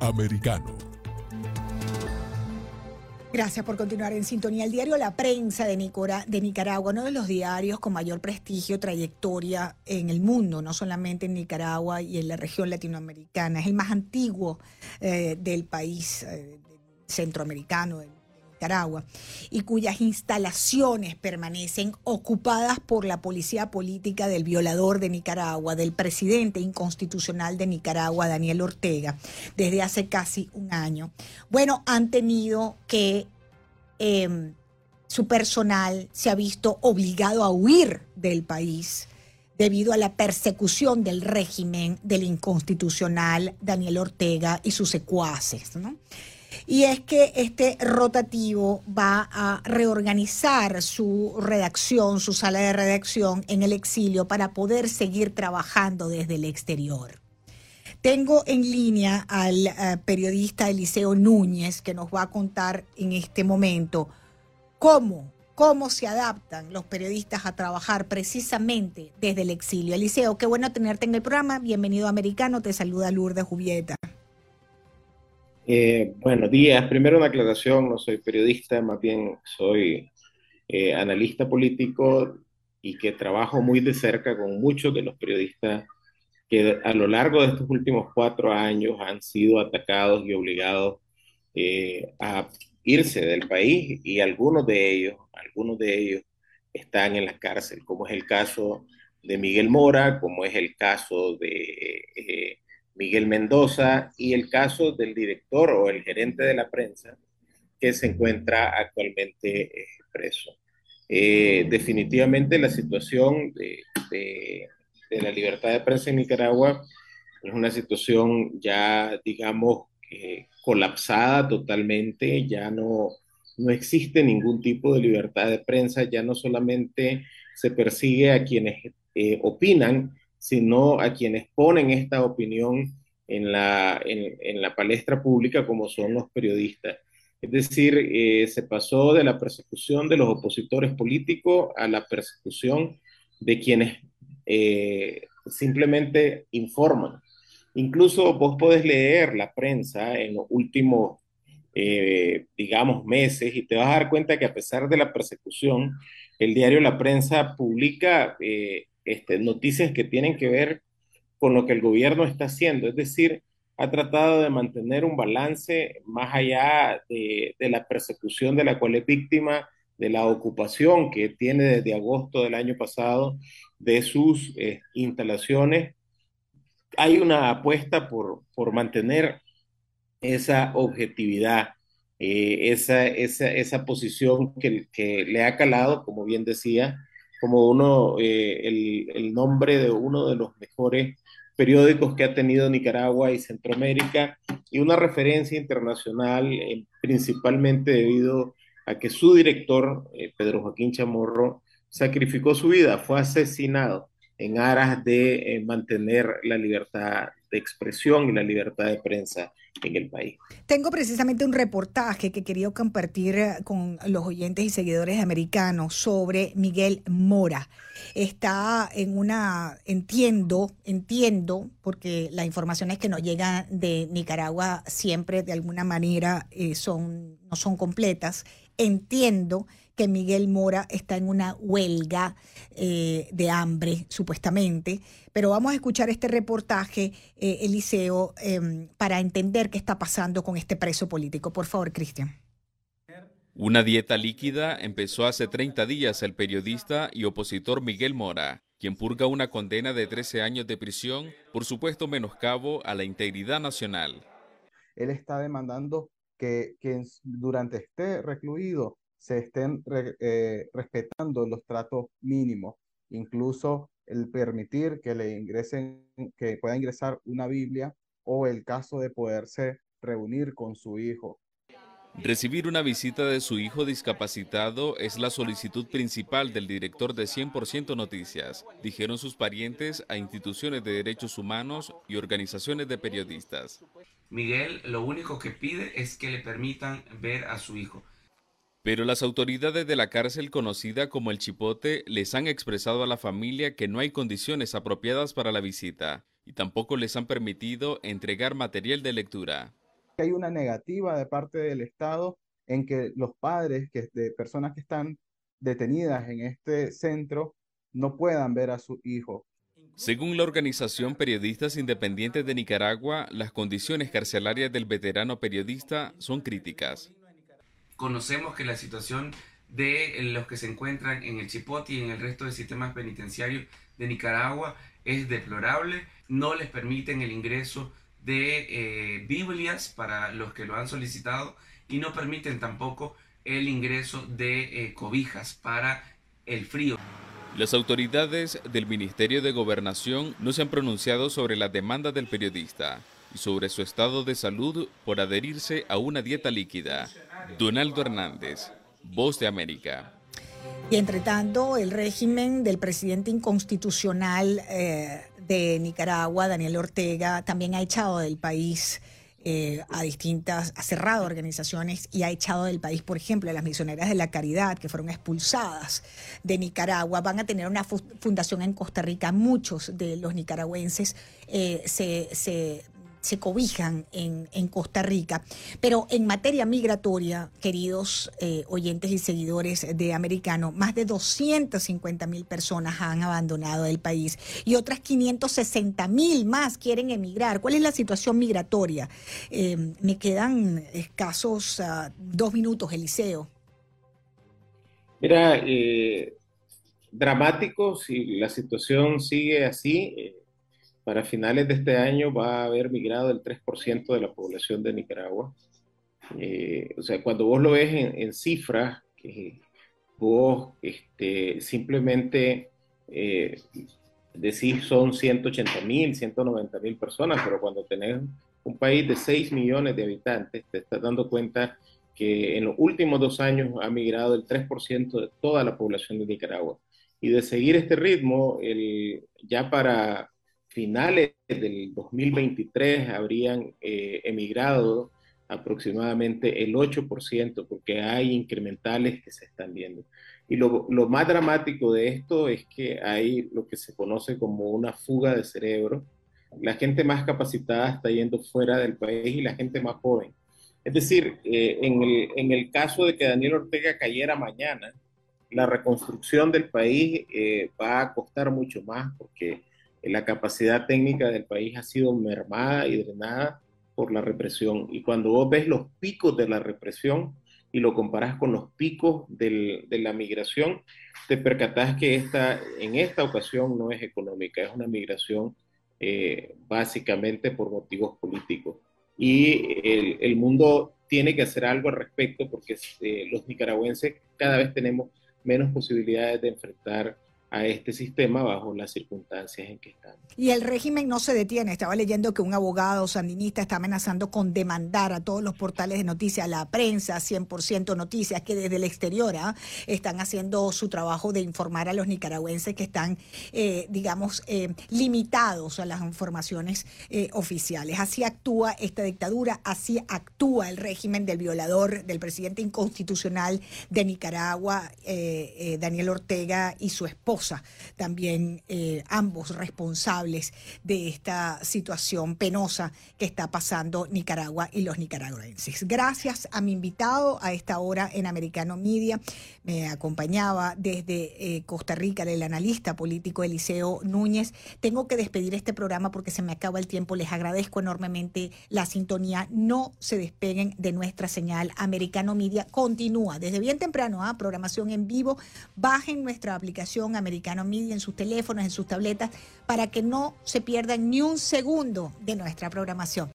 Americano. Gracias por continuar en sintonía. El diario La Prensa de, Nicaragua, uno de los diarios con mayor prestigio, trayectoria en el mundo, no solamente en Nicaragua y en la región latinoamericana. Es el más antiguo eh, del país eh, centroamericano, Nicaragua, y cuyas instalaciones permanecen ocupadas por la policía política del violador de Nicaragua, del presidente inconstitucional de Nicaragua, Daniel Ortega, desde hace casi un año. Bueno, han tenido que... Em, su personal se ha visto obligado a huir del país debido a la persecución del régimen del inconstitucional Daniel Ortega y sus secuaces. ¿no? Y es que este rotativo va a reorganizar su redacción, su sala de redacción en el exilio para poder seguir trabajando desde el exterior. Tengo en línea al eh, periodista Eliseo Núñez que nos va a contar en este momento cómo, cómo se adaptan los periodistas a trabajar precisamente desde el exilio. Eliseo, qué bueno tenerte en el programa. Bienvenido a Americano. Te saluda Lourdes Jubieta. Eh, buenos días. Primero una aclaración, no soy periodista, más bien soy eh, analista político y que trabajo muy de cerca con muchos de los periodistas que a lo largo de estos últimos cuatro años han sido atacados y obligados eh, a irse del país y algunos de ellos, algunos de ellos están en la cárcel, como es el caso de Miguel Mora, como es el caso de Miguel Mendoza y el caso del director o el gerente de la prensa que se encuentra actualmente eh, preso. Eh, definitivamente la situación de, la libertad de prensa en Nicaragua es una situación ya, digamos, colapsada totalmente, ya no, no existe ningún tipo de libertad de prensa, ya no solamente se persigue a quienes eh, opinan, sino a quienes ponen esta opinión en la, en, la palestra pública como son los periodistas. Es decir, eh, se pasó de la persecución de los opositores políticos a la persecución de quienes eh, simplemente informan. Incluso vos podés leer la prensa en los últimos, eh, digamos, meses y te vas a dar cuenta que a pesar de la persecución, el diario La Prensa publica este, noticias que tienen que ver con lo que el gobierno está haciendo. Es decir, ha tratado de mantener un balance más allá de, la persecución de la cual es víctima, de la ocupación que tiene desde agosto del año pasado de sus eh, instalaciones. Hay una apuesta por, por mantener esa objetividad, eh, esa, esa, esa, posición que, que, le ha calado, como bien decía, como uno, eh, el, el, nombre de uno de los mejores periódicos que ha tenido Nicaragua y Centroamérica y una referencia internacional, eh, principalmente debido a que su director, eh, Pedro Joaquín Chamorro, sacrificó su vida, fue asesinado en aras de mantener la libertad de expresión y la libertad de prensa en el país. Tengo precisamente un reportaje que quería compartir eh, con los oyentes y seguidores americanos sobre Miguel Mora. Está en una, entiendo, entiendo, porque las informaciones que nos llegan de Nicaragua siempre de alguna manera eh, son, no son completas. Entiendo que Miguel Mora está en una huelga eh, de hambre, supuestamente. Pero vamos a escuchar este reportaje, eh, Eliseo, em, para entender qué está pasando con este preso político. Por favor, Cristian. Una dieta líquida empezó hace 30 días el periodista y opositor Miguel Mora, quien purga una condena de 13 años de prisión por supuesto menoscabo a la integridad nacional. Él está demandando que, que durante este recluido se estén eh, respetando los tratos mínimos, incluso el permitir que le ingresen, que pueda ingresar una Biblia o el caso de poderse reunir con su hijo. Recibir una visita de su hijo discapacitado es la solicitud principal del director de 100% Noticias, dijeron sus parientes a instituciones de derechos humanos y organizaciones de periodistas. Miguel lo único que pide es que le permitan ver a su hijo. Pero las autoridades de la cárcel conocida como el Chipote les han expresado a la familia que no hay condiciones apropiadas para la visita y tampoco les han permitido entregar material de lectura. hay una negativa de parte del Estado en que los padres que, de personas que están detenidas en este centro no puedan ver a su hijo. Según la organización Periodistas Independientes de Nicaragua, las condiciones carcelarias del veterano periodista son críticas. Conocemos que la situación de los que se encuentran en el Chipote y en el resto del sistema penitenciario de Nicaragua es deplorable. No les permiten el ingreso de eh, Biblias para los que lo han solicitado y no permiten tampoco el ingreso de eh, cobijas para el frío. Las autoridades del Ministerio de Gobernación no se han pronunciado sobre la demanda del periodista sobre su estado de salud por adherirse a una dieta líquida. Donaldo Hernández, Voz de América. Y entre tanto, el régimen del presidente inconstitucional eh, de Nicaragua, Daniel Ortega, también ha echado del país eh, a distintas, ha cerrado organizaciones y ha echado del país, por ejemplo, a las misioneras de la caridad que fueron expulsadas de Nicaragua. Van a tener una fundación en Costa Rica. Muchos de los nicaragüenses eh, se, se se cobijan en, Costa Rica. Pero en materia migratoria, queridos eh, oyentes y seguidores de Americano, más de 250 mil personas han abandonado el país y otras 560 mil más quieren emigrar. ¿Cuál es la situación migratoria? Eh, me quedan escasos ah, dos minutos, Eliseo. Mira, eh, dramático si la situación sigue así para finales de este año va a haber migrado el 3% de la población de Nicaragua. Eh, o sea, cuando vos lo ves en, cifras, que vos este, simplemente eh, decís son 180 mil, 190 mil personas, pero cuando tenés un país de 6 millones de habitantes, te estás dando cuenta que en los últimos dos años ha migrado el 3% de toda la población de Nicaragua. Y de seguir este ritmo, ya para finales del 2023 habrían eh, emigrado aproximadamente el 8%, porque hay incrementales que se están viendo. Y lo, lo, más dramático de esto es que hay lo que se conoce como una fuga de cerebro. La gente más capacitada está yendo fuera del país y la gente más joven. Es decir, eh, en, el, en, el, caso de que Daniel Ortega cayera mañana, la reconstrucción del país eh, va a costar mucho más porque la capacidad técnica del país ha sido mermada y drenada por la represión. Y cuando vos ves los picos de la represión y lo comparás con los picos de la migración, te percatás que esta, en esta ocasión no es económica, es una migración eh, básicamente por motivos políticos. Y el, mundo tiene que hacer algo al respecto porque eh, los nicaragüenses cada vez tenemos menos posibilidades de enfrentar a este sistema bajo las circunstancias en que estamos. Y el régimen no se detiene. Estaba leyendo que un abogado sandinista está amenazando con demandar a todos los portales de noticias, la prensa, 100% noticias, que desde el exterior ¿ah? están haciendo su trabajo de informar a los nicaragüenses que están, eh, digamos, eh, limitados a las informaciones eh, oficiales. Así actúa esta dictadura, así actúa el régimen del violador, del presidente inconstitucional de Nicaragua, Daniel Ortega y su esposa también eh, ambos responsables de esta situación penosa que está pasando Nicaragua y los nicaragüenses. Gracias a mi invitado a esta hora en Americano Media. Me acompañaba desde eh, Costa Rica el analista político Eliseo Núñez. Tengo que despedir este programa porque se me acaba el tiempo. Les agradezco enormemente la sintonía. No se despeguen de nuestra señal. Americano Media continúa desde bien temprano, a ¿ah? programación en vivo. Bajen nuestra aplicación Americano Media en sus teléfonos, en sus tabletas, para que no se pierdan ni un segundo de nuestra programación.